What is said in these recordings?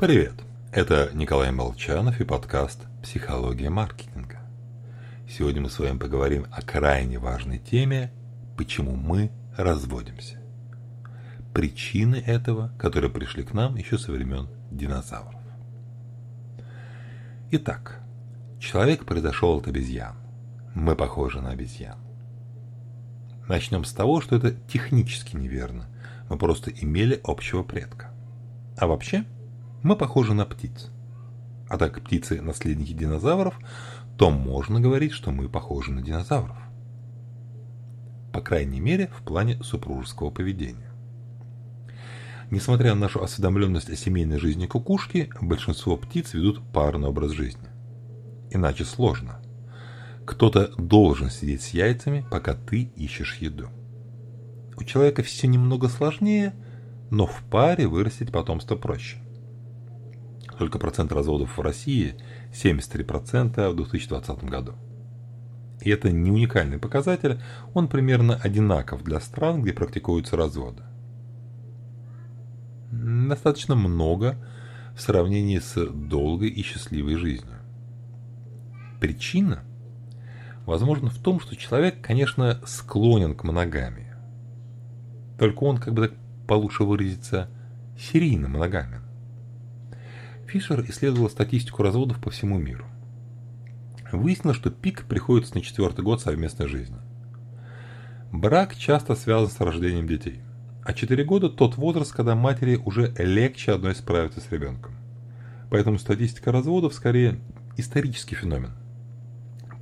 Привет! Это Николай Молчанов и подкаст «Психология маркетинга». Сегодня мы с вами поговорим о крайне важной теме «Почему мы разводимся?». Причины этого, которые пришли к нам еще со времен динозавров. Итак, человек произошел от обезьян. Мы похожи на обезьян. Начнем с того, что это технически неверно. Мы просто имели общего предка. А вообще, мы похожи на птиц. А так птицы – наследники динозавров, то можно говорить, что мы похожи на динозавров. По крайней мере, в плане супружеского поведения. Несмотря на нашу осведомленность о семейной жизни кукушки, большинство птиц ведут парный образ жизни. Иначе сложно – кто-то должен сидеть с яйцами, пока ты ищешь еду. У человека все немного сложнее, но в паре вырастить потомство проще. Только процент разводов в России 73% в 2020 году. И это не уникальный показатель, он примерно одинаков для стран, где практикуются разводы. Достаточно много в сравнении с долгой и счастливой жизнью. Причина – возможно в том, что человек, конечно, склонен к моногамии. Только он, как бы так получше выразиться, серийно моногамен. Фишер исследовал статистику разводов по всему миру. Выяснилось, что пик приходится на четвертый год совместной жизни. Брак часто связан с рождением детей, а 4 года – тот возраст, когда матери уже легче одной справиться с ребенком. Поэтому статистика разводов скорее исторический феномен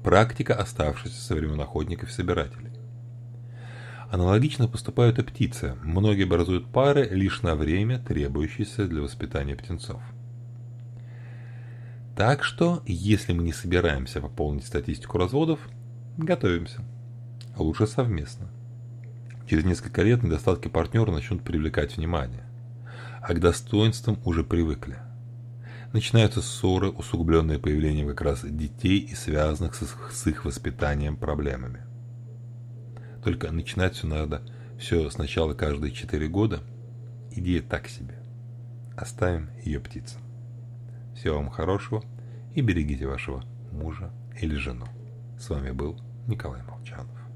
практика, оставшаяся со времен охотников и собирателей. Аналогично поступают и птицы. Многие образуют пары лишь на время, требующееся для воспитания птенцов. Так что, если мы не собираемся пополнить статистику разводов, готовимся. Лучше совместно. Через несколько лет недостатки партнера начнут привлекать внимание, а к достоинствам уже привыкли начинаются ссоры, усугубленные появлением как раз детей и связанных с, с их воспитанием проблемами. Только начинать все надо все сначала каждые 4 года. Идея так себе. Оставим ее птицам. Всего вам хорошего и берегите вашего мужа или жену. С вами был Николай Молчанов.